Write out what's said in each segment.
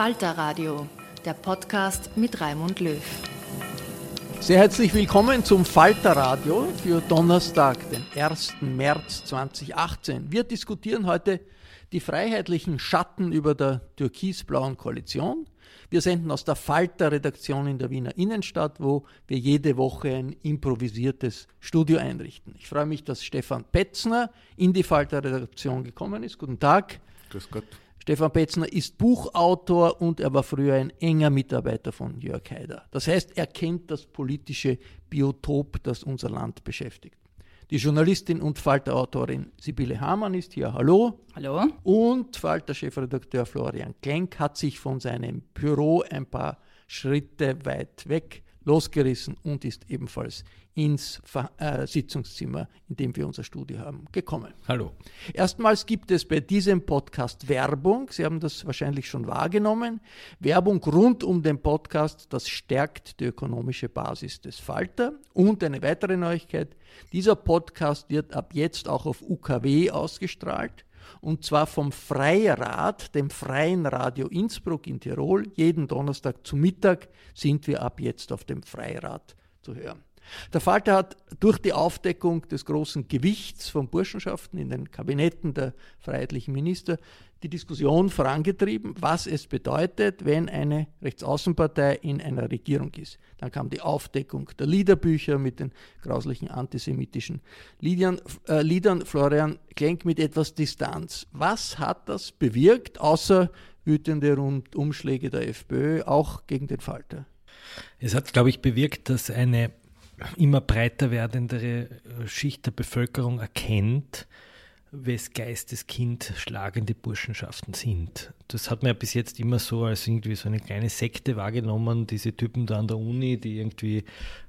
Falter Radio, der Podcast mit Raimund Löw. Sehr herzlich willkommen zum Falter Radio für Donnerstag, den 1. März 2018. Wir diskutieren heute die freiheitlichen Schatten über der türkisblauen Koalition. Wir senden aus der Falter-Redaktion in der Wiener Innenstadt, wo wir jede Woche ein improvisiertes Studio einrichten. Ich freue mich, dass Stefan Petzner in die Falter-Redaktion gekommen ist. Guten Tag. Grüß Gott. Stefan Petzner ist Buchautor und er war früher ein enger Mitarbeiter von Jörg Haider. Das heißt, er kennt das politische Biotop, das unser Land beschäftigt. Die Journalistin und Falter-Autorin Sibylle Hamann ist hier. Hallo. Hallo. Und Falter-Chefredakteur Florian Klenk hat sich von seinem Büro ein paar Schritte weit weg losgerissen und ist ebenfalls ins äh, Sitzungszimmer, in dem wir unser Studio haben, gekommen. Hallo. Erstmals gibt es bei diesem Podcast Werbung. Sie haben das wahrscheinlich schon wahrgenommen. Werbung rund um den Podcast, das stärkt die ökonomische Basis des Falter. Und eine weitere Neuigkeit, dieser Podcast wird ab jetzt auch auf UKW ausgestrahlt und zwar vom Freirad, dem Freien Radio Innsbruck in Tirol. Jeden Donnerstag zu Mittag sind wir ab jetzt auf dem Freirad zu hören. Der Falter hat durch die Aufdeckung des großen Gewichts von Burschenschaften in den Kabinetten der freiheitlichen Minister die Diskussion vorangetrieben, was es bedeutet, wenn eine Rechtsaußenpartei in einer Regierung ist. Dann kam die Aufdeckung der Liederbücher mit den grauslichen antisemitischen Liedern, äh, Liedern. Florian Klenk mit etwas Distanz. Was hat das bewirkt, außer wütende Umschläge der FPÖ, auch gegen den Falter? Es hat, glaube ich, bewirkt, dass eine immer breiter werdende Schicht der Bevölkerung erkennt, wes Geisteskind schlagende Burschenschaften sind. Das hat man ja bis jetzt immer so als irgendwie so eine kleine Sekte wahrgenommen, diese Typen da an der Uni, die irgendwie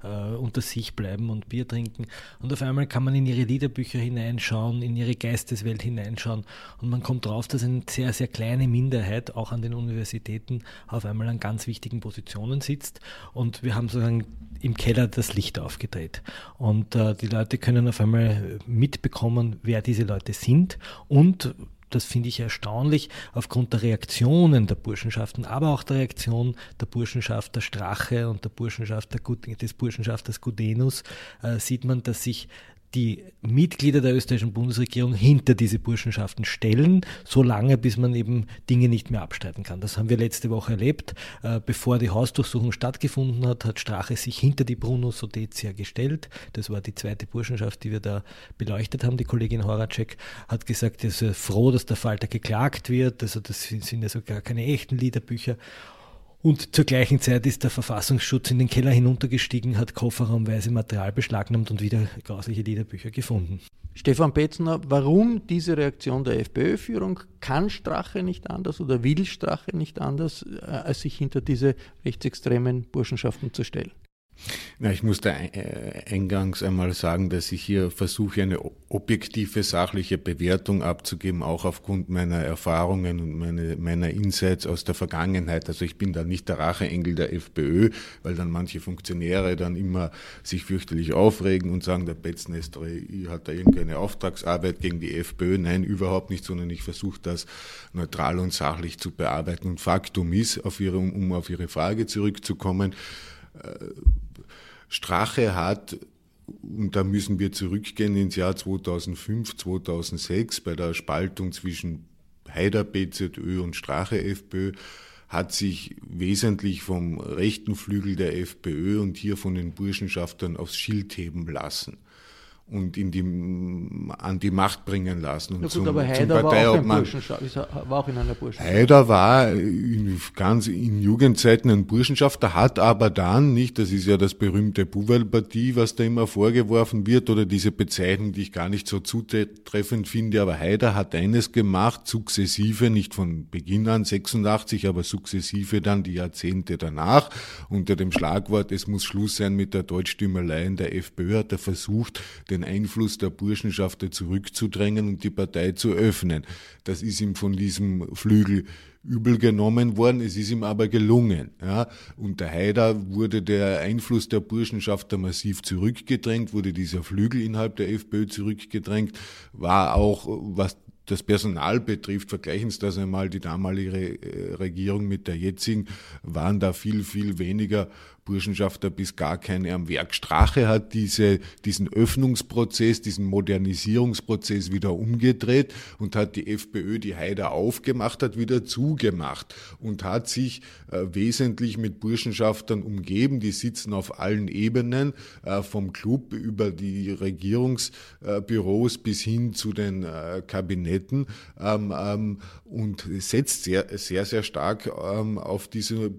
äh, unter sich bleiben und Bier trinken. Und auf einmal kann man in ihre Liederbücher hineinschauen, in ihre Geisteswelt hineinschauen und man kommt drauf, dass eine sehr, sehr kleine Minderheit auch an den Universitäten auf einmal an ganz wichtigen Positionen sitzt. Und wir haben sozusagen im Keller das Licht aufgedreht. Und äh, die Leute können auf einmal mitbekommen, wer diese Leute sind und das finde ich erstaunlich, aufgrund der Reaktionen der Burschenschaften, aber auch der Reaktion der Burschenschaft der Strache und der Burschenschaft der, des Burschenschafters Gudenus, äh, sieht man, dass sich die Mitglieder der österreichischen Bundesregierung hinter diese Burschenschaften stellen, solange bis man eben Dinge nicht mehr abstreiten kann. Das haben wir letzte Woche erlebt. Äh, bevor die Hausdurchsuchung stattgefunden hat, hat Strache sich hinter die Bruno Sodetia gestellt. Das war die zweite Burschenschaft, die wir da beleuchtet haben. Die Kollegin Horacek hat gesagt, er ist froh, dass der Falter geklagt wird. Also das sind ja so gar keine echten Liederbücher. Und zur gleichen Zeit ist der Verfassungsschutz in den Keller hinuntergestiegen, hat kofferraumweise Material beschlagnahmt und wieder grausliche Liederbücher gefunden. Stefan Petzner, warum diese Reaktion der FPÖ-Führung? Kann Strache nicht anders oder will Strache nicht anders, äh, als sich hinter diese rechtsextremen Burschenschaften zu stellen? Na, ich muss da äh, eingangs einmal sagen, dass ich hier versuche, eine objektive, sachliche Bewertung abzugeben, auch aufgrund meiner Erfahrungen und meine, meiner Insights aus der Vergangenheit. Also ich bin da nicht der Racheengel der FPÖ, weil dann manche Funktionäre dann immer sich fürchterlich aufregen und sagen, der Betznester hat da irgendeine Auftragsarbeit gegen die FPÖ. Nein, überhaupt nicht, sondern ich versuche das neutral und sachlich zu bearbeiten. Und Faktum ist, auf ihre, um auf Ihre Frage zurückzukommen, Strache hat, und da müssen wir zurückgehen ins Jahr 2005, 2006 bei der Spaltung zwischen Haider BZÖ und Strache FPÖ, hat sich wesentlich vom rechten Flügel der FPÖ und hier von den Burschenschaftern aufs Schild heben lassen und in die, an die Macht bringen lassen. Und Na gut, zum, aber Haider war auch, war auch in einer Burschenschaft. Haider war in, ganz in Jugendzeiten ein Burschenschafter, hat aber dann, nicht, das ist ja das berühmte Buwel-Partie, was da immer vorgeworfen wird, oder diese Bezeichnung, die ich gar nicht so zutreffend finde, aber Haider hat eines gemacht, sukzessive, nicht von Beginn an 86, aber sukzessive dann die Jahrzehnte danach, unter dem Schlagwort, es muss Schluss sein mit der Deutschstümmelei in der FPÖ, hat er versucht, den den Einfluss der Burschenschafter zurückzudrängen und die Partei zu öffnen. Das ist ihm von diesem Flügel übel genommen worden, es ist ihm aber gelungen. Ja. Unter Haider wurde der Einfluss der Burschenschafter massiv zurückgedrängt, wurde dieser Flügel innerhalb der FPÖ zurückgedrängt, war auch, was das Personal betrifft, vergleichen Sie das einmal, die damalige äh, Regierung mit der jetzigen, waren da viel, viel weniger Burschenschafter bis gar keine am Werk. Strache hat diese, diesen Öffnungsprozess, diesen Modernisierungsprozess wieder umgedreht und hat die FPÖ, die Haider aufgemacht hat, wieder zugemacht und hat sich äh, wesentlich mit Burschenschaftern umgeben. Die sitzen auf allen Ebenen, äh, vom Club über die Regierungsbüros bis hin zu den äh, Kabinetten ähm, ähm, und setzt sehr, sehr, sehr stark ähm, auf diese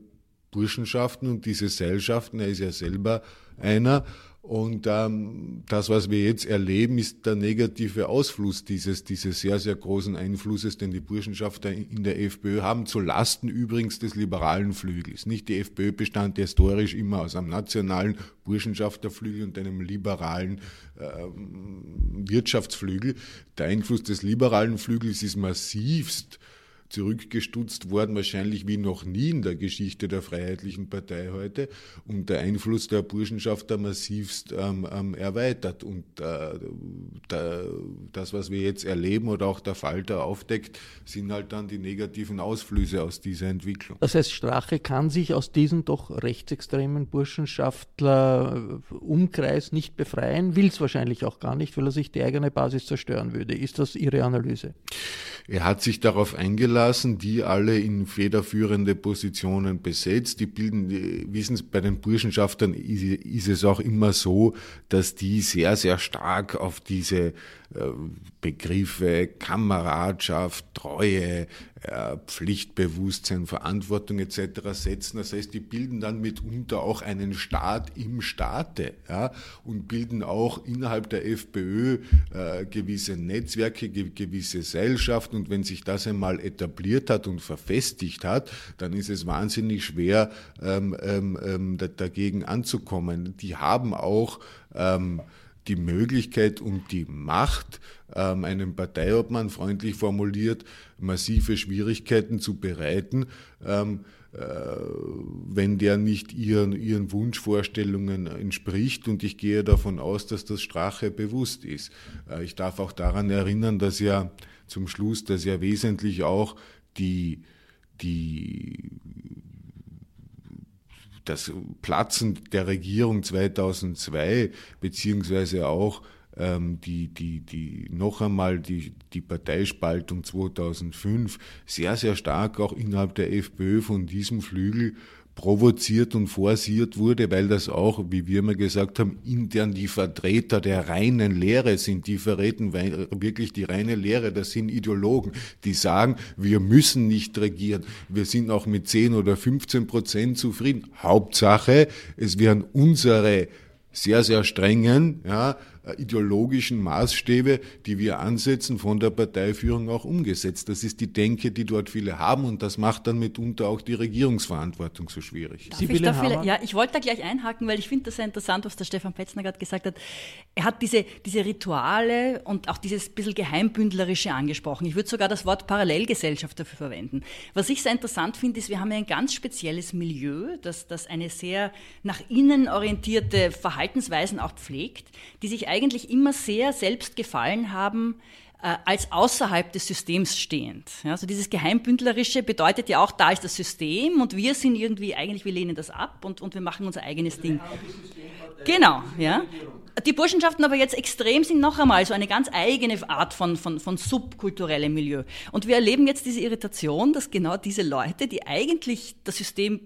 Burschenschaften und diese Seilschaften, er ist ja selber einer. Und ähm, das, was wir jetzt erleben, ist der negative Ausfluss dieses, dieses sehr, sehr großen Einflusses, den die Burschenschafter in der FPÖ haben, zu Lasten übrigens des liberalen Flügels. Nicht die FPÖ bestand historisch immer aus einem nationalen Burschenschafterflügel und einem liberalen ähm, Wirtschaftsflügel. Der Einfluss des liberalen Flügels ist massivst zurückgestutzt worden, wahrscheinlich wie noch nie in der Geschichte der Freiheitlichen Partei heute und der Einfluss der Burschenschaft da massivst ähm, ähm, erweitert. Und äh, da, das, was wir jetzt erleben oder auch der Falter aufdeckt, sind halt dann die negativen Ausflüsse aus dieser Entwicklung. Das heißt, Strache kann sich aus diesem doch rechtsextremen Burschenschaftler-Umkreis nicht befreien, will es wahrscheinlich auch gar nicht, weil er sich die eigene Basis zerstören würde. Ist das Ihre Analyse? Er hat sich darauf eingelassen, die alle in federführende Positionen besetzt. Die bilden, wissen Sie, bei den Burschenschaftern ist, ist es auch immer so, dass die sehr, sehr stark auf diese äh, Begriffe Kameradschaft, Treue, Pflichtbewusstsein, Verantwortung etc. setzen. Das heißt, die bilden dann mitunter auch einen Staat im Staate ja, und bilden auch innerhalb der FPÖ äh, gewisse Netzwerke, ge gewisse Seilschaften. Und wenn sich das einmal etabliert hat und verfestigt hat, dann ist es wahnsinnig schwer, ähm, ähm, ähm dagegen anzukommen. Die haben auch ähm, die Möglichkeit und die Macht, ähm, einem Parteiobmann freundlich formuliert, massive Schwierigkeiten zu bereiten, ähm, äh, wenn der nicht ihren, ihren Wunschvorstellungen entspricht. Und ich gehe davon aus, dass das Strache bewusst ist. Äh, ich darf auch daran erinnern, dass ja zum Schluss, dass ja wesentlich auch die, die das Platzen der Regierung 2002 beziehungsweise auch ähm, die, die, die, noch einmal die, die Parteispaltung 2005 sehr, sehr stark auch innerhalb der FPÖ von diesem Flügel provoziert und forciert wurde, weil das auch, wie wir immer gesagt haben, intern die Vertreter der reinen Lehre sind. Die verreten wirklich die reine Lehre. Das sind Ideologen, die sagen, wir müssen nicht regieren. Wir sind auch mit 10 oder 15 Prozent zufrieden. Hauptsache, es werden unsere sehr, sehr strengen, ja, ideologischen Maßstäbe, die wir ansetzen, von der Parteiführung auch umgesetzt. Das ist die Denke, die dort viele haben und das macht dann mitunter auch die Regierungsverantwortung so schwierig. Darf ich da viele, ja, ich wollte da gleich einhaken, weil ich finde das sehr interessant, was der Stefan Petzner gerade gesagt hat. Er hat diese, diese Rituale und auch dieses bisschen Geheimbündlerische angesprochen. Ich würde sogar das Wort Parallelgesellschaft dafür verwenden. Was ich sehr interessant finde, ist, wir haben ja ein ganz spezielles Milieu, das, das eine sehr nach innen orientierte Verhaltensweisen auch pflegt, die sich eigentlich immer sehr selbst gefallen haben, äh, als außerhalb des Systems stehend. Also dieses Geheimbündlerische bedeutet ja auch, da ist das System und wir sind irgendwie, eigentlich, wir lehnen das ab und, und wir machen unser eigenes Ding. Genau, ja. Die Burschenschaften aber jetzt extrem sind noch einmal so eine ganz eigene Art von, von, von subkulturellem Milieu. Und wir erleben jetzt diese Irritation, dass genau diese Leute, die eigentlich das System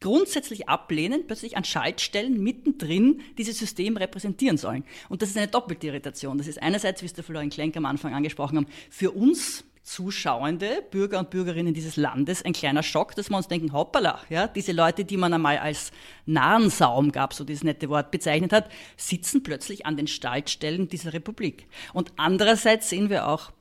grundsätzlich ablehnen, plötzlich an Schaltstellen mittendrin dieses System repräsentieren sollen. Und das ist eine doppelte Irritation. Das ist einerseits, wie es der Florian Klenk am Anfang angesprochen haben, für uns Zuschauende, Bürger und Bürgerinnen dieses Landes, ein kleiner Schock, dass wir uns denken, hoppala, ja, diese Leute, die man einmal als Narrensaum, gab so dieses nette Wort, bezeichnet hat, sitzen plötzlich an den Schaltstellen dieser Republik. Und andererseits sehen wir auch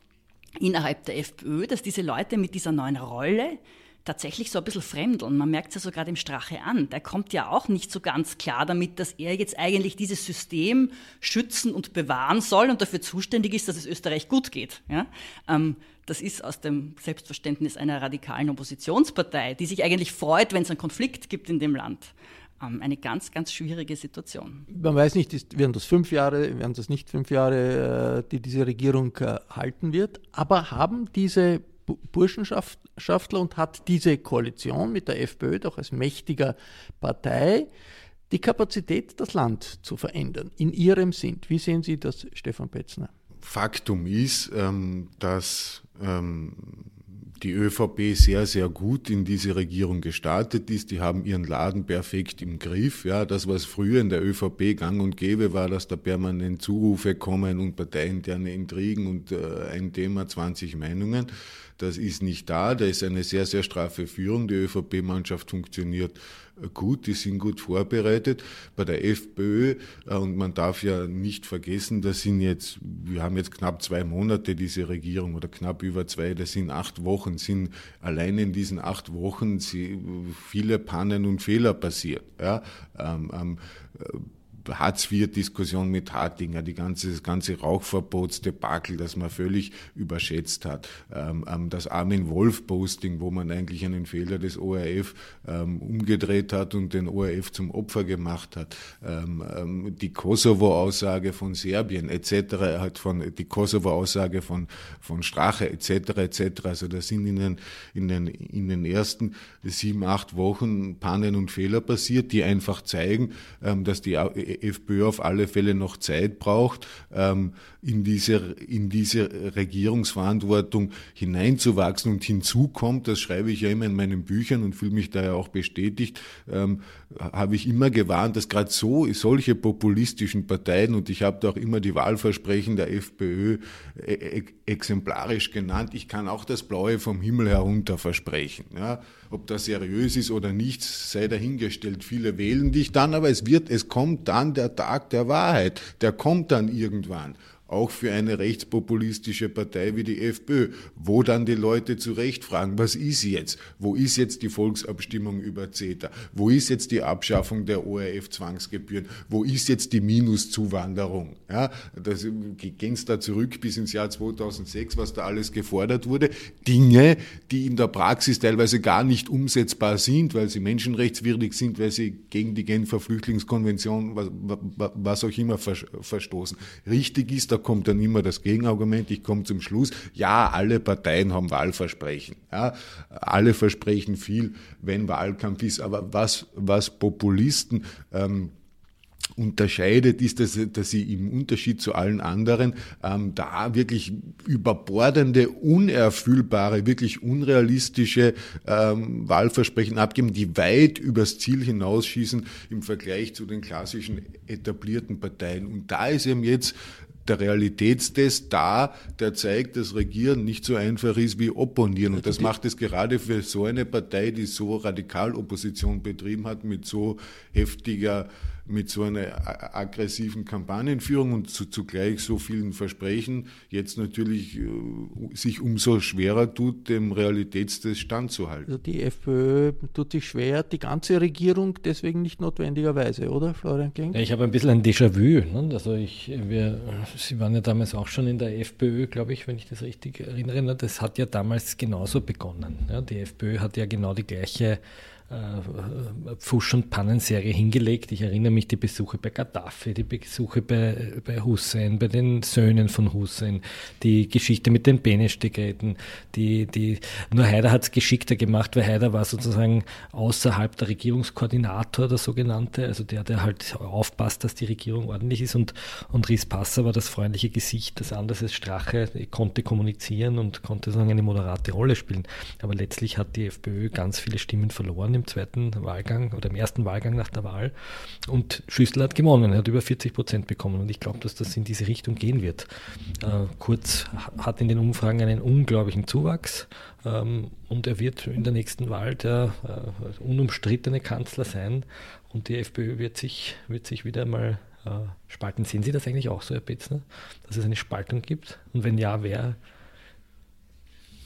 innerhalb der FPÖ, dass diese Leute mit dieser neuen Rolle tatsächlich so ein bisschen fremdeln. Man merkt es ja sogar dem Strache an. Der kommt ja auch nicht so ganz klar damit, dass er jetzt eigentlich dieses System schützen und bewahren soll und dafür zuständig ist, dass es Österreich gut geht. Ja? Ähm, das ist aus dem Selbstverständnis einer radikalen Oppositionspartei, die sich eigentlich freut, wenn es einen Konflikt gibt in dem Land ähm, eine ganz, ganz schwierige Situation. Man weiß nicht, ist, werden das fünf Jahre, werden das nicht fünf Jahre, äh, die diese Regierung äh, halten wird. Aber haben diese Burschenschaftler und hat diese Koalition mit der FPÖ doch als mächtiger Partei die Kapazität, das Land zu verändern, in ihrem Sinn. Wie sehen Sie das, Stefan Petzner? Faktum ist, ähm, dass ähm, die ÖVP sehr, sehr gut in diese Regierung gestartet ist. Die haben ihren Laden perfekt im Griff. Ja, das, was früher in der ÖVP gang und gäbe war, dass da permanent Zurufe kommen und parteiinterne Intrigen und äh, ein Thema 20 Meinungen. Das ist nicht da. Da ist eine sehr, sehr straffe Führung. Die ÖVP-Mannschaft funktioniert gut, die sind gut vorbereitet. Bei der FPÖ, äh, und man darf ja nicht vergessen, das sind jetzt, wir haben jetzt knapp zwei Monate diese Regierung oder knapp über zwei, das sind acht Wochen, sind allein in diesen acht Wochen viele Pannen und Fehler passiert. Ja, ähm, ähm, Hartz-IV-Diskussion mit Hartinger, die ganze, das ganze Rauchverbotsdebakel, das man völlig überschätzt hat, ähm, ähm, das Armin Wolf-Posting, wo man eigentlich einen Fehler des ORF ähm, umgedreht hat und den ORF zum Opfer gemacht hat, die Kosovo-Aussage von Serbien etc., hat von die Kosovo-Aussage von von Strache etc. etc. Also da sind in den in den in den ersten sieben acht Wochen Pannen und Fehler passiert, die einfach zeigen, dass die FPÖ auf alle Fälle noch Zeit braucht, ähm, in diese, in diese Regierungsverantwortung hineinzuwachsen. Und hinzu kommt, das schreibe ich ja immer in meinen Büchern und fühle mich da ja auch bestätigt, ähm, habe ich immer gewarnt, dass gerade so solche populistischen Parteien, und ich habe da auch immer die Wahlversprechen der FPÖ e, e, exemplarisch genannt, ich kann auch das Blaue vom Himmel herunter versprechen. Ja. Ob das seriös ist oder nicht, sei dahingestellt. Viele wählen dich dann, aber es wird, es kommt dann der Tag der Wahrheit. Der kommt dann irgendwann auch für eine rechtspopulistische Partei wie die FPÖ, wo dann die Leute zu Recht fragen, was ist jetzt? Wo ist jetzt die Volksabstimmung über CETA? Wo ist jetzt die Abschaffung der ORF-Zwangsgebühren? Wo ist jetzt die Minuszuwanderung? Ja, das gehen da zurück bis ins Jahr 2006, was da alles gefordert wurde. Dinge, die in der Praxis teilweise gar nicht umsetzbar sind, weil sie menschenrechtswidrig sind, weil sie gegen die Genfer Flüchtlingskonvention, was, was auch immer verstoßen. Richtig ist, da kommt dann immer das Gegenargument, ich komme zum Schluss, ja, alle Parteien haben Wahlversprechen. Ja, alle versprechen viel, wenn Wahlkampf ist. Aber was, was Populisten ähm, unterscheidet, ist, dass, dass sie im Unterschied zu allen anderen ähm, da wirklich überbordende, unerfüllbare, wirklich unrealistische ähm, Wahlversprechen abgeben, die weit übers Ziel hinausschießen im Vergleich zu den klassischen etablierten Parteien. Und da ist eben jetzt der Realitätstest da, der zeigt, dass Regieren nicht so einfach ist wie Opponieren. Und das macht es gerade für so eine Partei, die so radikal Opposition betrieben hat, mit so heftiger mit so einer aggressiven Kampagnenführung und zu, zugleich so vielen Versprechen jetzt natürlich äh, sich umso schwerer tut, dem Realitätstest standzuhalten. Also die FPÖ tut sich schwer, die ganze Regierung deswegen nicht notwendigerweise, oder Florian Kling? Ja, ich habe ein bisschen ein Déjà-vu. Ne? Also ich, wir, Sie waren ja damals auch schon in der FPÖ, glaube ich, wenn ich das richtig erinnere. Das hat ja damals genauso begonnen. Ja? Die FPÖ hat ja genau die gleiche Pfusch- und Pannenserie hingelegt. Ich erinnere mich die Besuche bei Gaddafi, die Besuche bei, bei Hussein, bei den Söhnen von Hussein, die Geschichte mit den Benesch-Dekreten, die, die, nur Haider hat es geschickter gemacht, weil Haider war sozusagen außerhalb der Regierungskoordinator, der sogenannte, also der, der halt aufpasst, dass die Regierung ordentlich ist und, und Ries Passer war das freundliche Gesicht, das anders als Strache konnte kommunizieren und konnte sozusagen eine moderate Rolle spielen. Aber letztlich hat die FPÖ ganz viele Stimmen verloren im zweiten Wahlgang oder im ersten Wahlgang nach der Wahl. Und Schüssel hat gewonnen, er hat über 40 Prozent bekommen. Und ich glaube, dass das in diese Richtung gehen wird. Äh, Kurz hat in den Umfragen einen unglaublichen Zuwachs. Ähm, und er wird in der nächsten Wahl der äh, unumstrittene Kanzler sein. Und die FPÖ wird sich, wird sich wieder mal äh, spalten. Sehen Sie das eigentlich auch so, Herr Betzner, dass es eine Spaltung gibt? Und wenn ja, wer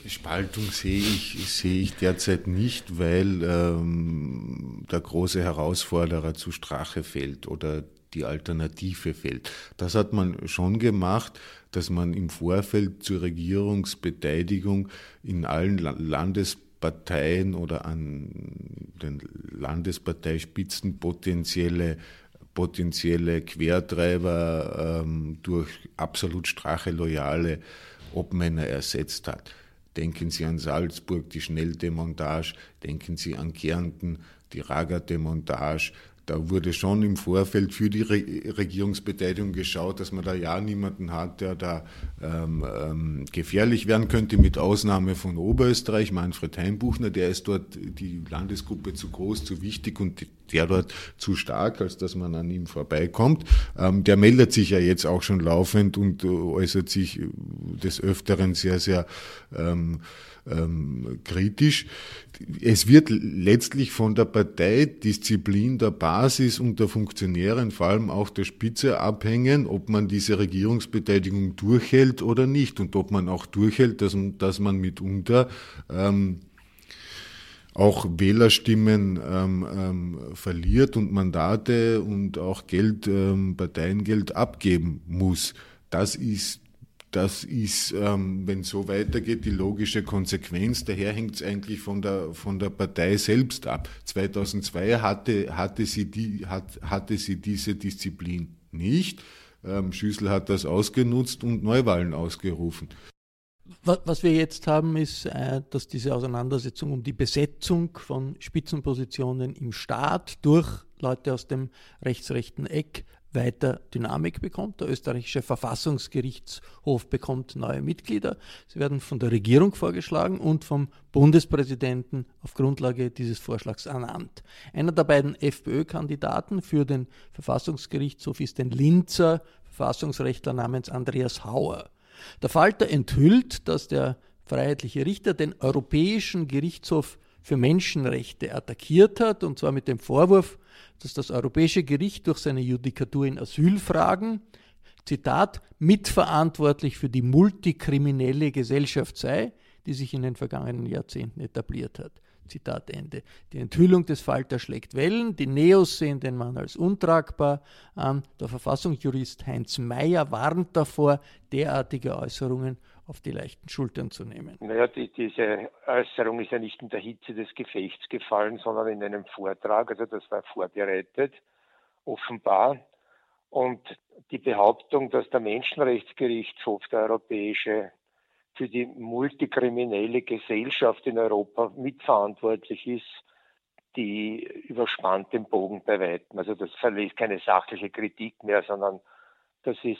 Spaltung sehe ich, sehe ich derzeit nicht, weil ähm, der große Herausforderer zu Strache fällt oder die Alternative fällt. Das hat man schon gemacht, dass man im Vorfeld zur Regierungsbeteiligung in allen Landesparteien oder an den Landesparteispitzen potenzielle potenzielle Quertreiber ähm, durch absolut strache loyale Obmänner ersetzt hat. Denken Sie an Salzburg, die Schnelldemontage, denken Sie an Kärnten, die Raga-Demontage, da wurde schon im Vorfeld für die Re Regierungsbeteiligung geschaut, dass man da ja niemanden hat, der da ähm, ähm, gefährlich werden könnte, mit Ausnahme von Oberösterreich, Manfred Heimbuchner, der ist dort die Landesgruppe zu groß, zu wichtig und der dort zu stark, als dass man an ihm vorbeikommt. Ähm, der meldet sich ja jetzt auch schon laufend und äh, äußert sich des Öfteren sehr, sehr ähm, ähm, kritisch. Es wird letztlich von der Parteidisziplin der Basis und der Funktionären, vor allem auch der Spitze, abhängen, ob man diese Regierungsbeteiligung durchhält oder nicht und ob man auch durchhält, dass, dass man mitunter ähm, auch Wählerstimmen ähm, ähm, verliert und Mandate und auch Geld, ähm, Parteiengeld abgeben muss. Das ist das ist, ähm, wenn so weitergeht, die logische Konsequenz. Daher hängt es eigentlich von der, von der Partei selbst ab. 2002 hatte, hatte, sie, die, hat, hatte sie diese Disziplin nicht. Ähm, Schüssel hat das ausgenutzt und Neuwahlen ausgerufen. Was wir jetzt haben, ist, äh, dass diese Auseinandersetzung um die Besetzung von Spitzenpositionen im Staat durch Leute aus dem rechtsrechten Eck weiter Dynamik bekommt. Der österreichische Verfassungsgerichtshof bekommt neue Mitglieder. Sie werden von der Regierung vorgeschlagen und vom Bundespräsidenten auf Grundlage dieses Vorschlags ernannt. Einer der beiden FPÖ-Kandidaten für den Verfassungsgerichtshof ist ein Linzer Verfassungsrechtler namens Andreas Hauer. Der Falter enthüllt, dass der freiheitliche Richter den Europäischen Gerichtshof für Menschenrechte attackiert hat, und zwar mit dem Vorwurf, dass das Europäische Gericht durch seine Judikatur in Asylfragen, Zitat, mitverantwortlich für die multikriminelle Gesellschaft sei, die sich in den vergangenen Jahrzehnten etabliert hat. Zitat Ende. Die Enthüllung des Falter schlägt Wellen, die Neos sehen den Mann als untragbar an. Der Verfassungsjurist Heinz Mayer warnt davor, derartige Äußerungen auf die leichten Schultern zu nehmen. Naja, die, diese Äußerung ist ja nicht in der Hitze des Gefechts gefallen, sondern in einem Vortrag. Also das war vorbereitet, offenbar. Und die Behauptung, dass der Menschenrechtsgerichtshof, der Europäische, für die multikriminelle Gesellschaft in Europa mitverantwortlich ist, die überspannt den Bogen bei weitem. Also das verlässt keine sachliche Kritik mehr, sondern das ist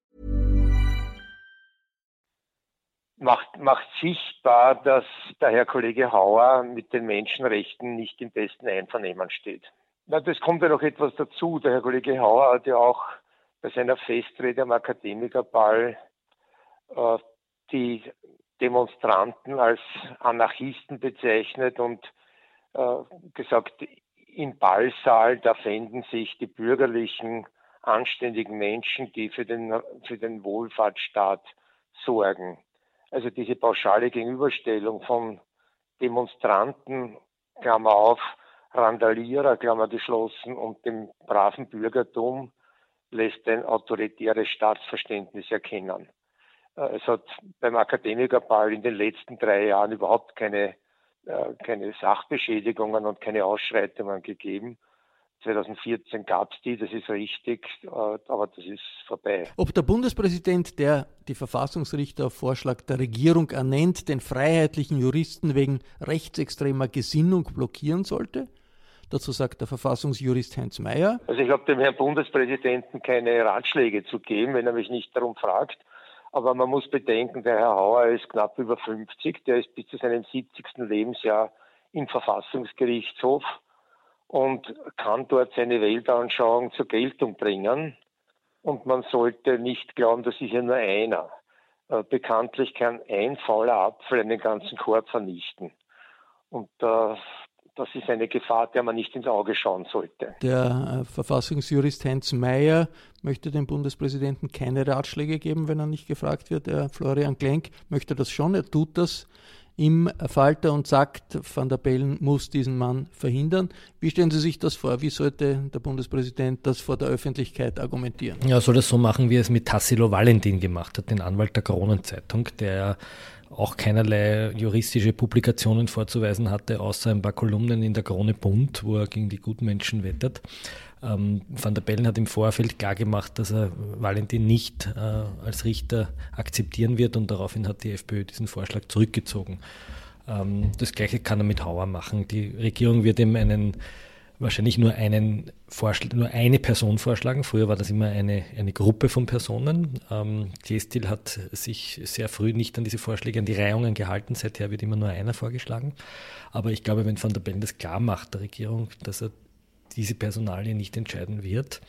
Macht, macht sichtbar, dass der Herr Kollege Hauer mit den Menschenrechten nicht im besten Einvernehmen steht. Na, das kommt ja noch etwas dazu. Der Herr Kollege Hauer hat ja auch bei seiner Festrede am Akademikerball äh, die Demonstranten als Anarchisten bezeichnet und äh, gesagt, im Ballsaal, da fänden sich die bürgerlichen, anständigen Menschen, die für den, für den Wohlfahrtsstaat sorgen. Also diese pauschale Gegenüberstellung von Demonstranten, Klammer auf, Randalierer, Klammer geschlossen, und dem braven Bürgertum lässt ein autoritäres Staatsverständnis erkennen. Äh, es hat beim Akademikerball in den letzten drei Jahren überhaupt keine, äh, keine Sachbeschädigungen und keine Ausschreitungen gegeben. 2014 gab es die, das ist richtig, äh, aber das ist vorbei. Ob der Bundespräsident, der die Verfassungsrichter auf Vorschlag der Regierung ernennt, den freiheitlichen Juristen wegen rechtsextremer Gesinnung blockieren sollte? Dazu sagt der Verfassungsjurist Heinz Mayer. Also ich habe dem Herrn Bundespräsidenten keine Ratschläge zu geben, wenn er mich nicht darum fragt. Aber man muss bedenken, der Herr Hauer ist knapp über 50, der ist bis zu seinem 70. Lebensjahr im Verfassungsgerichtshof und kann dort seine Weltanschauung zur Geltung bringen. Und man sollte nicht glauben, das ist ja nur einer. Äh, bekanntlich kann ein fauler Apfel einen ganzen Korb vernichten. Und äh, das ist eine Gefahr, der man nicht ins Auge schauen sollte. Der äh, Verfassungsjurist Heinz Mayer möchte dem Bundespräsidenten keine Ratschläge geben, wenn er nicht gefragt wird. Der Florian Klenk möchte das schon, er tut das im Falter und sagt, Van der Bellen muss diesen Mann verhindern. Wie stellen Sie sich das vor? Wie sollte der Bundespräsident das vor der Öffentlichkeit argumentieren? Ja, soll das so machen, wie er es mit Tassilo Valentin gemacht hat, den Anwalt der Kronenzeitung, der auch keinerlei juristische Publikationen vorzuweisen hatte, außer ein paar Kolumnen in der Krone Bund, wo er gegen die Gutmenschen wettert. Ähm, Van der Bellen hat im Vorfeld klargemacht, dass er Valentin nicht äh, als Richter akzeptieren wird und daraufhin hat die FPÖ diesen Vorschlag zurückgezogen. Ähm, das gleiche kann er mit Hauer machen. Die Regierung wird ihm einen wahrscheinlich nur einen Vorschlag, nur eine Person vorschlagen. Früher war das immer eine, eine Gruppe von Personen. Ähm, Klestil hat sich sehr früh nicht an diese Vorschläge, an die Reihungen gehalten. Seither wird immer nur einer vorgeschlagen. Aber ich glaube, wenn Van der Bellen das klar macht, der Regierung, dass er diese Personalie nicht entscheiden wird,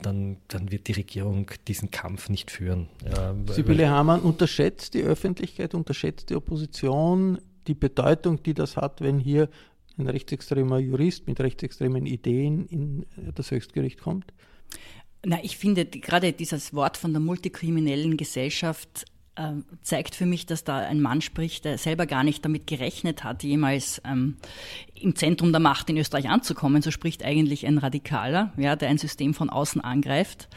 dann, dann wird die Regierung diesen Kampf nicht führen. Ja, Sibylle Hamann unterschätzt die Öffentlichkeit, unterschätzt die Opposition die Bedeutung, die das hat, wenn hier ein rechtsextremer Jurist mit rechtsextremen Ideen in das Höchstgericht kommt? Na, ich finde gerade dieses Wort von der multikriminellen Gesellschaft zeigt für mich, dass da ein Mann spricht, der selber gar nicht damit gerechnet hat, jemals ähm, im Zentrum der Macht in Österreich anzukommen. So spricht eigentlich ein Radikaler, ja, der ein System von außen angreift.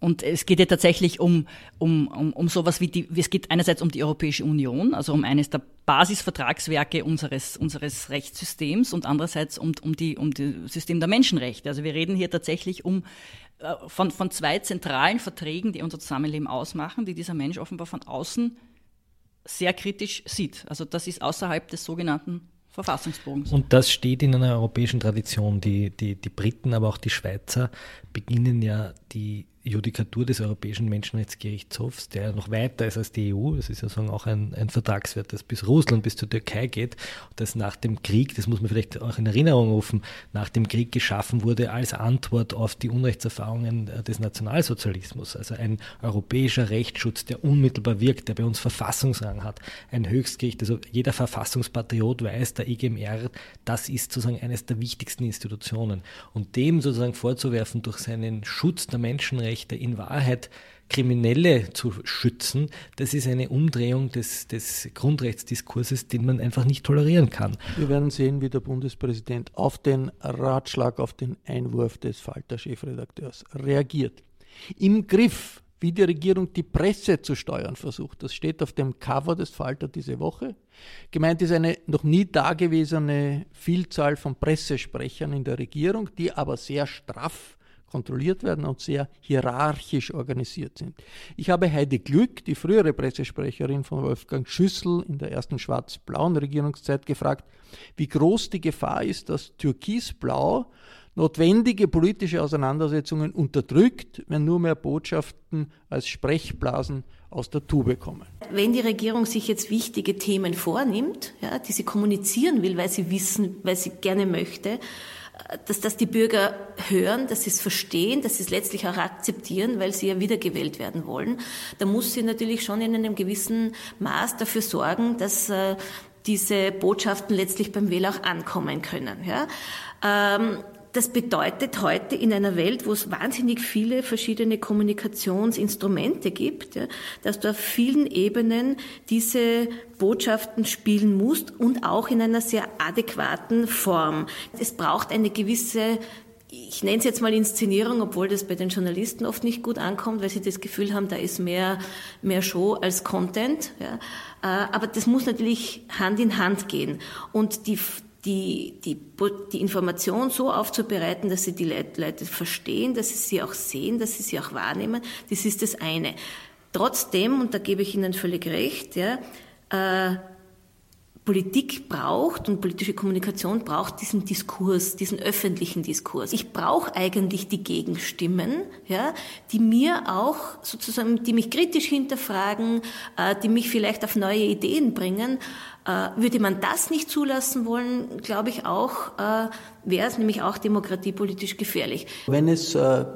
Und es geht ja tatsächlich um, um, um, um sowas wie die, es geht einerseits um die Europäische Union, also um eines der Basisvertragswerke unseres, unseres Rechtssystems und andererseits um, um, die, um das System der Menschenrechte. Also wir reden hier tatsächlich um, von, von zwei zentralen Verträgen, die unser Zusammenleben ausmachen, die dieser Mensch offenbar von außen sehr kritisch sieht. Also das ist außerhalb des sogenannten Verfassungsbogens. Und das steht in einer europäischen Tradition. Die, die, die Briten, aber auch die Schweizer beginnen ja die Judikatur des Europäischen Menschenrechtsgerichtshofs, der noch weiter ist als die EU. Das ist ja sozusagen auch ein, ein Vertragswert, das bis Russland, bis zur Türkei geht, das nach dem Krieg, das muss man vielleicht auch in Erinnerung rufen, nach dem Krieg geschaffen wurde als Antwort auf die Unrechtserfahrungen äh, des Nationalsozialismus. Also ein europäischer Rechtsschutz, der unmittelbar wirkt, der bei uns Verfassungsrang hat. Ein Höchstgericht, also jeder Verfassungspatriot weiß, der IGMR, das ist sozusagen eines der wichtigsten Institutionen. Und dem sozusagen vorzuwerfen, durch seinen Schutz der Menschenrechte, Menschenrechte in Wahrheit Kriminelle zu schützen, das ist eine Umdrehung des, des Grundrechtsdiskurses, den man einfach nicht tolerieren kann. Wir werden sehen, wie der Bundespräsident auf den Ratschlag, auf den Einwurf des Falter-Chefredakteurs reagiert. Im Griff wie die Regierung die Presse zu steuern versucht. Das steht auf dem Cover des Falter diese Woche. Gemeint ist eine noch nie dagewesene Vielzahl von Pressesprechern in der Regierung, die aber sehr straff kontrolliert werden und sehr hierarchisch organisiert sind. Ich habe Heidi Glück, die frühere Pressesprecherin von Wolfgang Schüssel in der ersten schwarz-blauen Regierungszeit, gefragt, wie groß die Gefahr ist, dass Türkisblau notwendige politische Auseinandersetzungen unterdrückt, wenn nur mehr Botschaften als Sprechblasen aus der Tube kommen. Wenn die Regierung sich jetzt wichtige Themen vornimmt, ja, die sie kommunizieren will, weil sie wissen, weil sie gerne möchte, dass das die Bürger hören, dass sie es verstehen, dass sie es letztlich auch akzeptieren, weil sie ja wiedergewählt werden wollen, da muss sie natürlich schon in einem gewissen Maß dafür sorgen, dass äh, diese Botschaften letztlich beim Wähler auch ankommen können. Ja? Ähm, das bedeutet heute in einer Welt, wo es wahnsinnig viele verschiedene Kommunikationsinstrumente gibt, ja, dass du auf vielen Ebenen diese Botschaften spielen musst und auch in einer sehr adäquaten Form. Es braucht eine gewisse ich nenne es jetzt mal Inszenierung, obwohl das bei den Journalisten oft nicht gut ankommt, weil sie das Gefühl haben, da ist mehr, mehr Show als Content. Ja. Äh, aber das muss natürlich Hand in Hand gehen. Und die, die, die, die Information so aufzubereiten, dass sie die Leute verstehen, dass sie sie auch sehen, dass sie sie auch wahrnehmen, das ist das eine. Trotzdem, und da gebe ich Ihnen völlig recht, ja, äh, Politik braucht und politische Kommunikation braucht diesen Diskurs, diesen öffentlichen Diskurs. Ich brauche eigentlich die Gegenstimmen, ja, die mir auch sozusagen, die mich kritisch hinterfragen, äh, die mich vielleicht auf neue Ideen bringen. Äh, würde man das nicht zulassen wollen, glaube ich auch, äh, wäre es nämlich auch demokratiepolitisch gefährlich. Wenn es äh,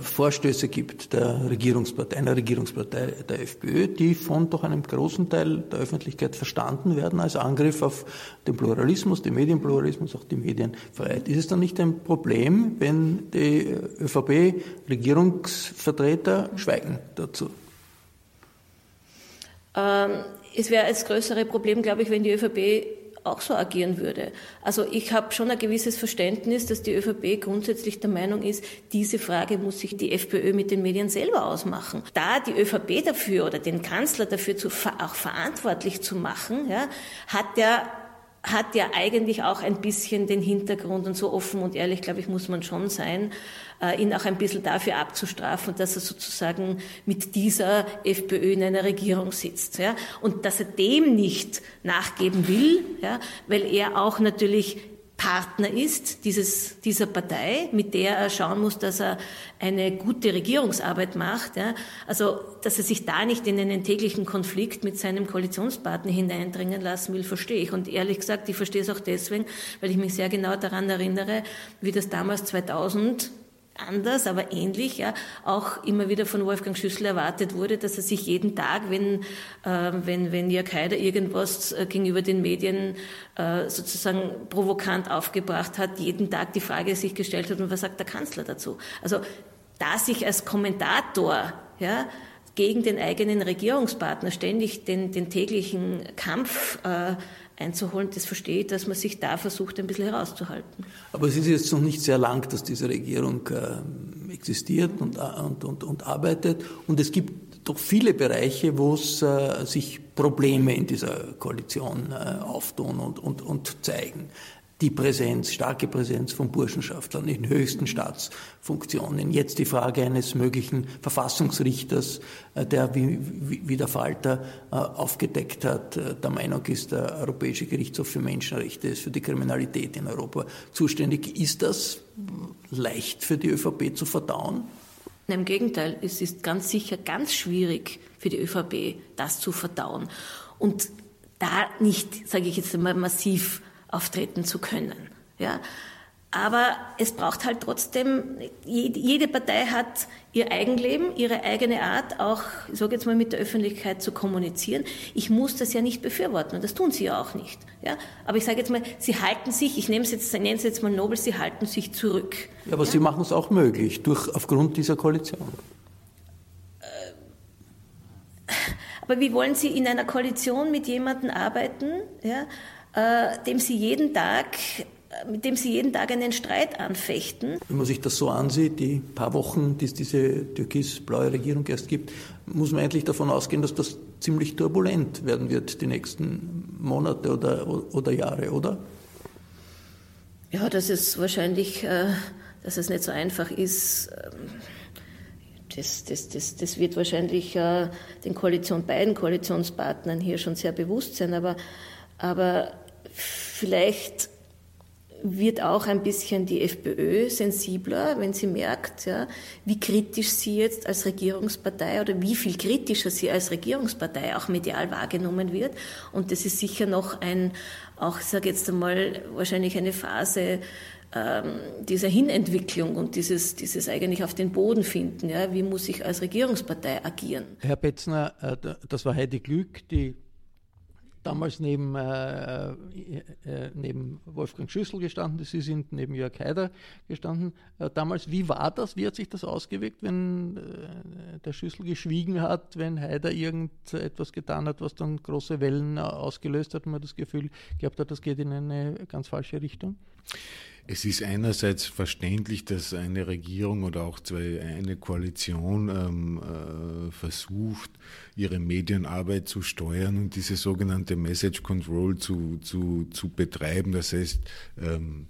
Vorstöße gibt der Regierungspartei, einer Regierungspartei der FPÖ, die von doch einem großen Teil der Öffentlichkeit verstanden werden als Angriff auf den Pluralismus, den Medienpluralismus, auch die Medienfreiheit, ist es dann nicht ein Problem, wenn die ÖVP-Regierungsvertreter schweigen dazu? Ähm, es wäre das größere Problem, glaube ich, wenn die ÖVP auch so agieren würde. Also ich habe schon ein gewisses Verständnis, dass die ÖVP grundsätzlich der Meinung ist, diese Frage muss sich die FPÖ mit den Medien selber ausmachen. Da die ÖVP dafür oder den Kanzler dafür zu, auch verantwortlich zu machen, ja, hat der hat ja eigentlich auch ein bisschen den Hintergrund und so offen und ehrlich, glaube ich, muss man schon sein, äh, ihn auch ein bisschen dafür abzustrafen, dass er sozusagen mit dieser FPÖ in einer Regierung sitzt. Ja? Und dass er dem nicht nachgeben will, ja? weil er auch natürlich Partner ist dieses, dieser Partei, mit der er schauen muss, dass er eine gute Regierungsarbeit macht. Ja. Also, dass er sich da nicht in einen täglichen Konflikt mit seinem Koalitionspartner hineindringen lassen will, verstehe ich. Und ehrlich gesagt, ich verstehe es auch deswegen, weil ich mich sehr genau daran erinnere, wie das damals 2000 anders, aber ähnlich, ja, auch immer wieder von Wolfgang Schüssel erwartet wurde, dass er sich jeden Tag, wenn, äh, wenn, wenn Jörg Haider irgendwas äh, gegenüber den Medien äh, sozusagen provokant aufgebracht hat, jeden Tag die Frage sich gestellt hat, und was sagt der Kanzler dazu? Also, da sich als Kommentator, ja, gegen den eigenen Regierungspartner ständig den, den täglichen Kampf äh, einzuholen, das verstehe ich, dass man sich da versucht, ein bisschen herauszuhalten. Aber es ist jetzt noch nicht sehr lang, dass diese Regierung äh, existiert und, und, und, und, arbeitet. Und es gibt doch viele Bereiche, wo es äh, sich Probleme in dieser Koalition äh, auftun und, und, und zeigen die Präsenz, starke Präsenz von Burschenschaftlern in höchsten Staatsfunktionen. Jetzt die Frage eines möglichen Verfassungsrichters, äh, der, wie, wie der Falter äh, aufgedeckt hat, äh, der Meinung ist, der Europäische Gerichtshof für Menschenrechte ist für die Kriminalität in Europa zuständig. Ist das leicht für die ÖVP zu verdauen? Im Gegenteil, es ist ganz sicher ganz schwierig für die ÖVP, das zu verdauen. Und da nicht, sage ich jetzt einmal, massiv auftreten zu können. Ja? Aber es braucht halt trotzdem, jede Partei hat ihr Eigenleben, ihre eigene Art, auch, ich sage jetzt mal, mit der Öffentlichkeit zu kommunizieren. Ich muss das ja nicht befürworten und das tun sie ja auch nicht. Ja? Aber ich sage jetzt mal, sie halten sich, ich nenne es jetzt, nenne es jetzt mal nobel, sie halten sich zurück. Ja, aber ja? sie machen es auch möglich, durch, aufgrund dieser Koalition. Äh, aber wie wollen Sie in einer Koalition mit jemandem arbeiten, ja, dem sie jeden Tag mit dem sie jeden Tag einen Streit anfechten. Wenn man sich das so ansieht, die paar Wochen, die es diese türkis-blaue Regierung erst gibt, muss man eigentlich davon ausgehen, dass das ziemlich turbulent werden wird die nächsten Monate oder, oder Jahre, oder? Ja, dass es wahrscheinlich, äh, dass es nicht so einfach ist. Ähm, das, das, das, das wird wahrscheinlich äh, den Koalition, beiden Koalitionspartnern hier schon sehr bewusst sein, aber, aber vielleicht wird auch ein bisschen die FPÖ sensibler, wenn sie merkt, ja, wie kritisch sie jetzt als Regierungspartei oder wie viel kritischer sie als Regierungspartei auch medial wahrgenommen wird. Und das ist sicher noch ein, auch, ich sage jetzt einmal, wahrscheinlich eine Phase ähm, dieser Hinentwicklung und dieses, dieses eigentlich auf den Boden finden. Ja, wie muss ich als Regierungspartei agieren? Herr Betzner, äh, das war Heidi Glück, die damals neben, äh, äh, äh, neben Wolfgang Schüssel gestanden, Sie sind neben Jörg Haider gestanden. Äh, damals, wie war das? Wie hat sich das ausgewirkt, wenn äh, der Schüssel geschwiegen hat, wenn Haider irgendetwas getan hat, was dann große Wellen ausgelöst hat? Man das Gefühl gehabt hat, das geht in eine ganz falsche Richtung? Es ist einerseits verständlich, dass eine Regierung oder auch zwei, eine Koalition ähm, äh, versucht, ihre Medienarbeit zu steuern und diese sogenannte Message Control zu, zu, zu betreiben. Das heißt, ähm,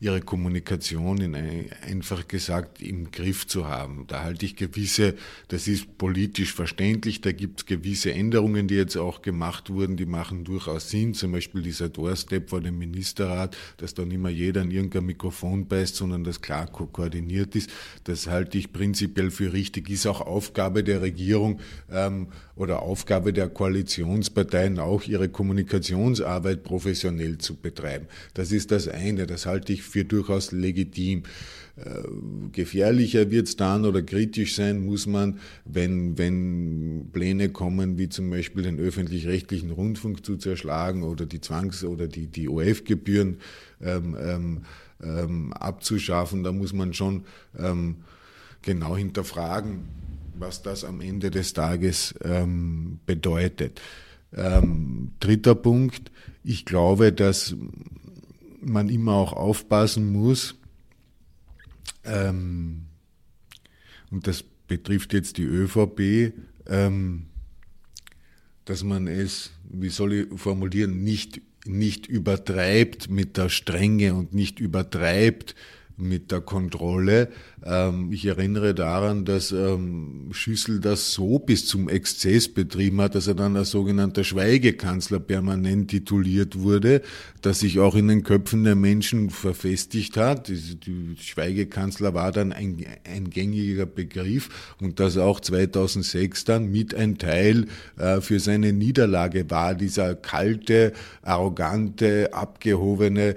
ihre Kommunikation in ein, einfach gesagt im Griff zu haben. Da halte ich gewisse, das ist politisch verständlich, da gibt es gewisse Änderungen, die jetzt auch gemacht wurden, die machen durchaus Sinn. Zum Beispiel dieser Doorstep vor dem Ministerrat, dass da nicht mehr jeder an irgendein Mikrofon beißt, sondern das klar ko koordiniert ist. Das halte ich prinzipiell für richtig. Ist auch Aufgabe der Regierung ähm, oder Aufgabe der Koalitionsparteien, auch ihre Kommunikationsarbeit professionell zu betreiben. Das ist das eine. Das halte ich für durchaus legitim. Äh, gefährlicher wird es dann oder kritisch sein muss man, wenn, wenn Pläne kommen, wie zum Beispiel den öffentlich-rechtlichen Rundfunk zu zerschlagen oder die Zwangs- oder die, die OF-Gebühren ähm, ähm, ähm, abzuschaffen. Da muss man schon ähm, genau hinterfragen, was das am Ende des Tages ähm, bedeutet. Dritter Punkt, ich glaube, dass man immer auch aufpassen muss, ähm, und das betrifft jetzt die ÖVP, ähm, dass man es, wie soll ich formulieren, nicht, nicht übertreibt mit der Strenge und nicht übertreibt mit der Kontrolle. Ähm, ich erinnere daran, dass ähm, Schüssel das so bis zum Exzess betrieben hat, dass er dann als sogenannter Schweigekanzler permanent tituliert wurde, das sich auch in den Köpfen der Menschen verfestigt hat. Die Schweigekanzler war dann ein, ein gängiger Begriff und das auch 2006 dann mit ein Teil äh, für seine Niederlage war, dieser kalte, arrogante, abgehobene äh,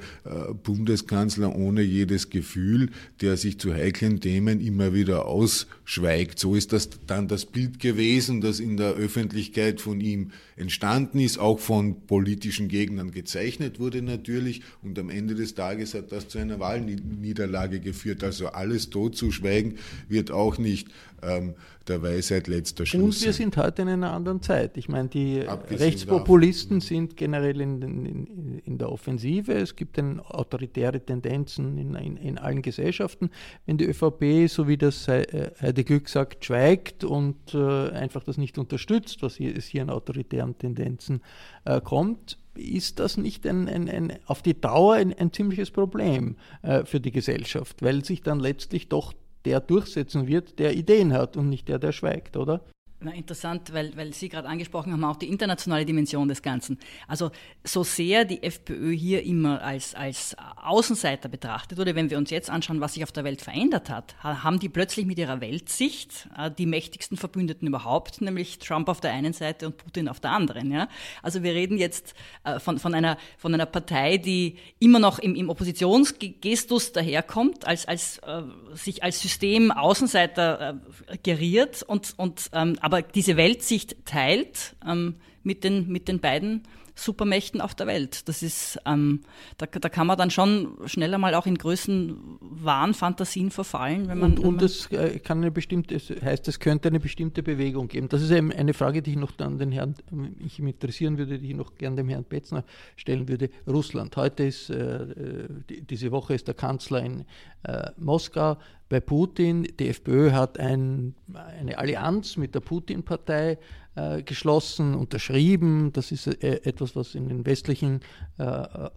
Bundeskanzler ohne jedes Gefühl Gefühl, der sich zu heiklen Themen immer wieder ausschweigt. So ist das dann das Bild gewesen, das in der Öffentlichkeit von ihm entstanden ist, auch von politischen Gegnern gezeichnet wurde natürlich. Und am Ende des Tages hat das zu einer Wahlniederlage geführt. Also alles totzuschweigen wird auch nicht ähm, der Weisheit letzter Schluss. Und wir sind heute in einer anderen Zeit. Ich meine, die Abgesehen Rechtspopulisten sind generell in, in, in, der Offensive. Es gibt eine autoritäre Tendenzen in, in, allen Gesellschaften. Wenn die ÖVP, so wie das äh, Heidi Glück sagt, schweigt und äh, einfach das nicht unterstützt, was hier, es hier an autoritären Tendenzen äh, kommt, ist das nicht ein, ein, ein, auf die Dauer ein, ein ziemliches Problem äh, für die Gesellschaft, weil sich dann letztlich doch der durchsetzen wird, der Ideen hat und nicht der, der schweigt, oder? Na, interessant, weil, weil Sie gerade angesprochen haben, auch die internationale Dimension des Ganzen. Also so sehr die FPÖ hier immer als, als Außenseiter betrachtet wurde, wenn wir uns jetzt anschauen, was sich auf der Welt verändert hat, haben die plötzlich mit ihrer Weltsicht äh, die mächtigsten Verbündeten überhaupt, nämlich Trump auf der einen Seite und Putin auf der anderen. Ja? Also wir reden jetzt äh, von, von, einer, von einer Partei, die immer noch im, im Oppositionsgestus daherkommt, als, als, äh, sich als System Außenseiter geriert und, und ähm, aber diese Weltsicht teilt ähm, mit, den, mit den beiden Supermächten auf der Welt. Das ist, ähm, da, da kann man dann schon schneller mal auch in Größen Wahnfantasien verfallen, wenn man. Und, und es äh, kann eine bestimmte, es heißt, es könnte eine bestimmte Bewegung geben. Das ist eine Frage, die ich noch dann den Herrn, ich interessieren würde, die ich noch gern dem Herrn Betzner stellen würde. Russland. Heute ist, äh, die, diese Woche ist der Kanzler in äh, Moskau bei Putin. Die FPÖ hat ein, eine Allianz mit der Putin-Partei äh, geschlossen, unterschrieben. Das ist äh, etwas, was in den westlichen äh,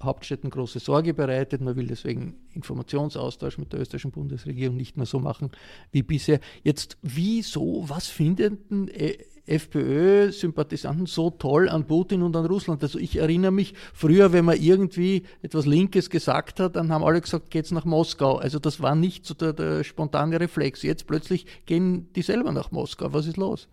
Hauptstädten große Sorge bereitet. Man will deswegen Informationsaustausch mit der österreichischen Bundesregierung nicht mehr so machen wie bisher. Jetzt, wieso, was finden äh, FPÖ-Sympathisanten so toll an Putin und an Russland. Also ich erinnere mich früher, wenn man irgendwie etwas Linkes gesagt hat, dann haben alle gesagt, geht's nach Moskau. Also das war nicht so der, der spontane Reflex. Jetzt plötzlich gehen die selber nach Moskau. Was ist los?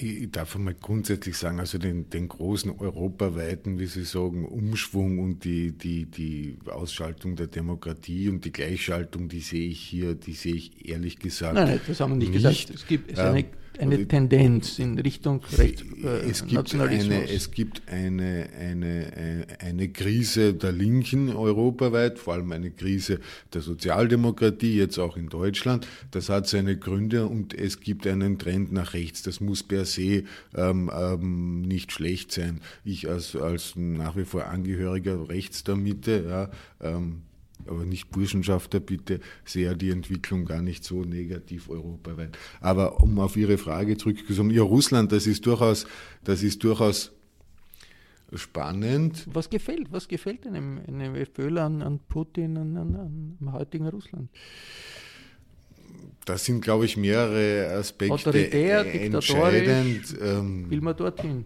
Ich darf einmal grundsätzlich sagen, also den, den großen europaweiten, wie Sie sagen, Umschwung und die, die, die Ausschaltung der Demokratie und die Gleichschaltung, die sehe ich hier, die sehe ich ehrlich gesagt. Nein, nein das haben wir nicht, nicht. gesagt. Es gibt es ähm, eine eine Tendenz in Richtung Rechts, äh, es gibt Eine, es gibt eine, eine, eine Krise der Linken europaweit, vor allem eine Krise der Sozialdemokratie, jetzt auch in Deutschland. Das hat seine Gründe und es gibt einen Trend nach rechts. Das muss per se ähm, ähm, nicht schlecht sein. Ich als, als nach wie vor Angehöriger rechts der Mitte, ja, ähm, aber nicht Burschenschafter, bitte sehr die Entwicklung gar nicht so negativ europaweit. Aber um auf Ihre Frage zurückzukommen, ja, Russland, das ist durchaus, das ist durchaus spannend. Was gefällt, was gefällt einem, einem FPÖler an, an Putin, an, an, an heutigen Russland? Da sind, glaube ich, mehrere Aspekte Autoritär, entscheidend. Ähm, will man dorthin?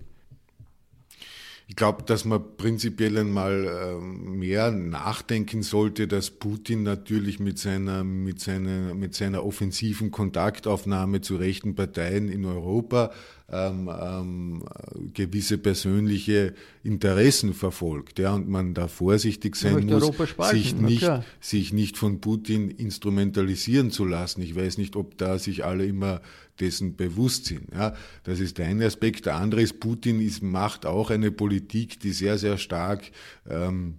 Ich glaube, dass man prinzipiell einmal ähm, mehr nachdenken sollte, dass Putin natürlich mit seiner, mit seiner, mit seiner offensiven Kontaktaufnahme zu rechten Parteien in Europa ähm, ähm, gewisse persönliche Interessen verfolgt. Ja, und man da vorsichtig sein muss, sich nicht, sich nicht von Putin instrumentalisieren zu lassen. Ich weiß nicht, ob da sich alle immer dessen bewusst sind. Ja, das ist der eine Aspekt. Der andere ist, Putin ist, macht auch eine Politik, die sehr, sehr stark ähm,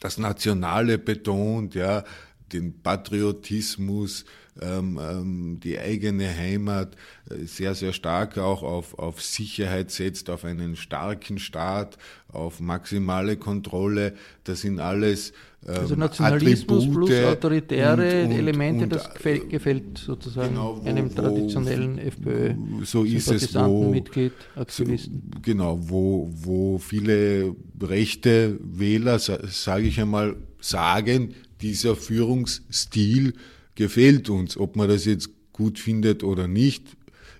das Nationale betont, ja, den Patriotismus, ähm, ähm, die eigene Heimat äh, sehr, sehr stark auch auf, auf Sicherheit setzt, auf einen starken Staat, auf maximale Kontrolle. Das sind alles ähm, also Nationalismus Attribute plus autoritäre und, und, Elemente, und, das gefällt, gefällt sozusagen genau, wo, einem traditionellen FPÖ. So ist es, wo, Mitglied, Aktivisten. So, genau, wo, wo viele rechte Wähler, sage ich einmal, sagen, dieser Führungsstil gefällt uns. Ob man das jetzt gut findet oder nicht,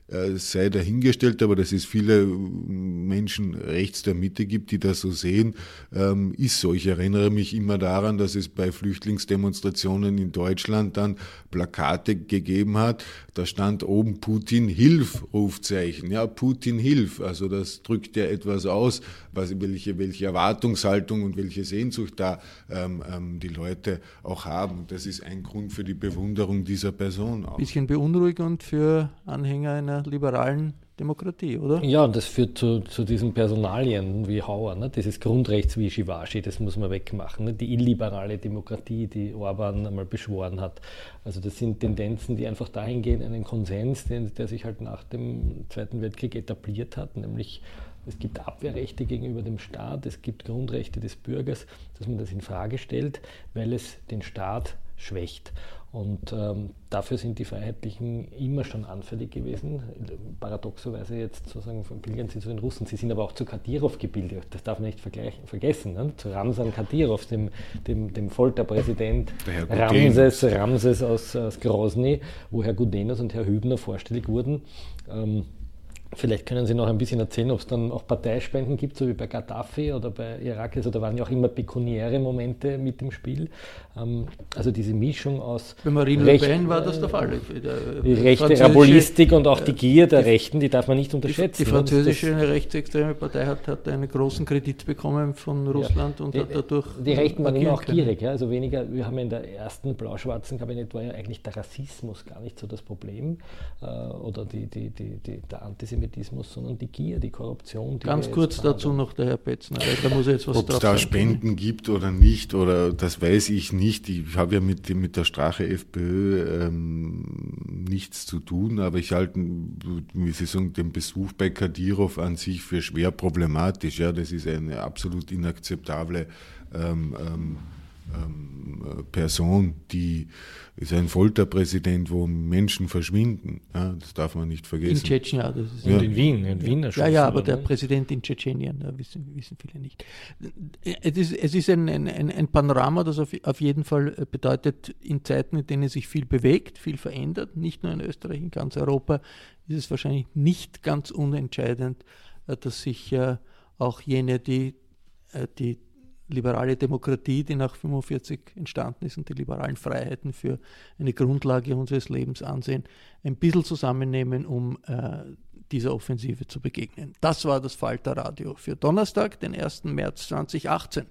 sei dahingestellt, aber dass es viele Menschen rechts der Mitte gibt, die das so sehen, ähm, ist so. Ich erinnere mich immer daran, dass es bei Flüchtlingsdemonstrationen in Deutschland dann Plakate gegeben hat. Da stand oben Putin Hilf, Rufzeichen. Ja, Putin Hilf. Also das drückt ja etwas aus, was, welche, welche Erwartungshaltung und welche Sehnsucht da ähm, ähm, die Leute auch haben. Das ist ein Grund für die Bewunderung dieser Person auch. Bisschen beunruhigend für Anhänger einer liberalen Demokratie, oder? Ja, und das führt zu, zu diesen Personalien wie Hauer, ne? dieses Grundrechtswischiwaschi, das muss man wegmachen. Ne? Die illiberale Demokratie, die Orban einmal beschworen hat. Also das sind Tendenzen, die einfach dahin gehen, einen Konsens, den, der sich halt nach dem Zweiten Weltkrieg etabliert hat, nämlich es gibt Abwehrrechte gegenüber dem Staat, es gibt Grundrechte des Bürgers, dass man das in Frage stellt, weil es den Staat schwächt. Und ähm, dafür sind die Freiheitlichen immer schon anfällig gewesen. Paradoxerweise jetzt sozusagen pilgern sie zu den Russen. Sie sind aber auch zu Kadyrov gebildet. Das darf man nicht vergessen. Ne? Zu Ramsan Kadyrov, dem, dem, dem Folterpräsident Ramses, Ramses aus, aus Grozny, wo Herr Gudenus und Herr Hübner vorstellig wurden. Ähm, Vielleicht können Sie noch ein bisschen erzählen, ob es dann auch Parteispenden gibt, so wie bei Gaddafi oder bei Irak. Also da waren ja auch immer pekuniäre Momente mit dem Spiel. Ähm, also diese Mischung aus. Bei Marine Recht, Le Pen war das der Fall. Die rechte Rabulistik und auch die Gier der die, Rechten, die darf man nicht unterschätzen. Die, französische das, rechtsextreme Partei hat, hat einen großen Kredit bekommen von Russland ja, und die, hat dadurch. Die Rechten waren immer auch gierig. Ja? Also weniger, wir haben in der ersten blau-schwarzen Kabinett war ja eigentlich der Rassismus gar nicht so das Problem äh, oder die, die, die, die, der Antisemitismus Antisemitismus, sondern die Gier, die Korruption. Die Ganz kurz dazu noch der Herr Petzner, da muss jetzt was Ob es da sagen. Spenden gibt oder nicht, oder das weiß ich nicht. Ich habe ja mit, mit der Strache FPÖ ähm, nichts zu tun, aber ich halte, wie Sie sagen, den Besuch bei Kadirov an sich für schwer problematisch. Ja, das ist eine absolut inakzeptable ähm, ähm, ähm, Person, die ist ein Folterpräsident, wo Menschen verschwinden. Ja, das darf man nicht vergessen. In Tschetschen, ja. Das ist Und in Wien, in Wien Ja, ja, aber der Präsident in Tschetschenien, da wissen, wissen viele nicht. Es ist, es ist ein, ein, ein Panorama, das auf, auf jeden Fall bedeutet, in Zeiten, in denen sich viel bewegt, viel verändert, nicht nur in Österreich, in ganz Europa, ist es wahrscheinlich nicht ganz unentscheidend, äh, dass sich äh, auch jene, die äh, die liberale Demokratie, die nach 45 entstanden ist und die liberalen Freiheiten für eine Grundlage unseres Lebens ansehen, ein bisschen zusammennehmen, um äh, dieser Offensive zu begegnen. Das war das Falterradio für Donnerstag, den 1. März 2018.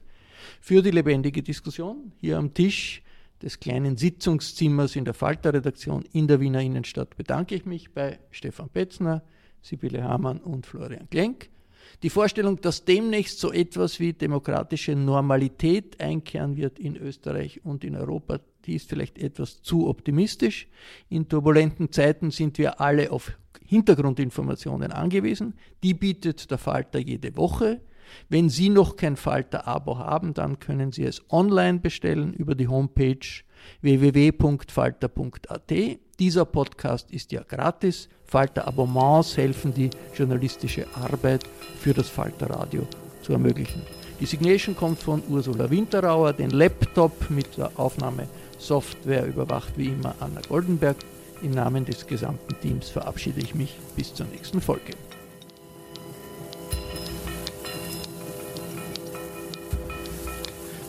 Für die lebendige Diskussion hier am Tisch des kleinen Sitzungszimmers in der Falter-Redaktion in der Wiener Innenstadt bedanke ich mich bei Stefan Petzner, Sibylle Hamann und Florian Klenk. Die Vorstellung, dass demnächst so etwas wie demokratische Normalität einkehren wird in Österreich und in Europa, die ist vielleicht etwas zu optimistisch. In turbulenten Zeiten sind wir alle auf Hintergrundinformationen angewiesen. Die bietet der Falter jede Woche. Wenn Sie noch kein Falter-Abo haben, dann können Sie es online bestellen über die Homepage www.falter.at. Dieser Podcast ist ja gratis. Falter-Abonnements helfen, die journalistische Arbeit für das Falter-Radio zu ermöglichen. Die Signation kommt von Ursula Winterauer, den Laptop mit der Aufnahmesoftware überwacht wie immer Anna Goldenberg. Im Namen des gesamten Teams verabschiede ich mich bis zur nächsten Folge.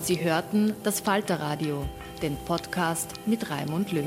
Sie hörten das Falterradio, den Podcast mit Raimund Löw.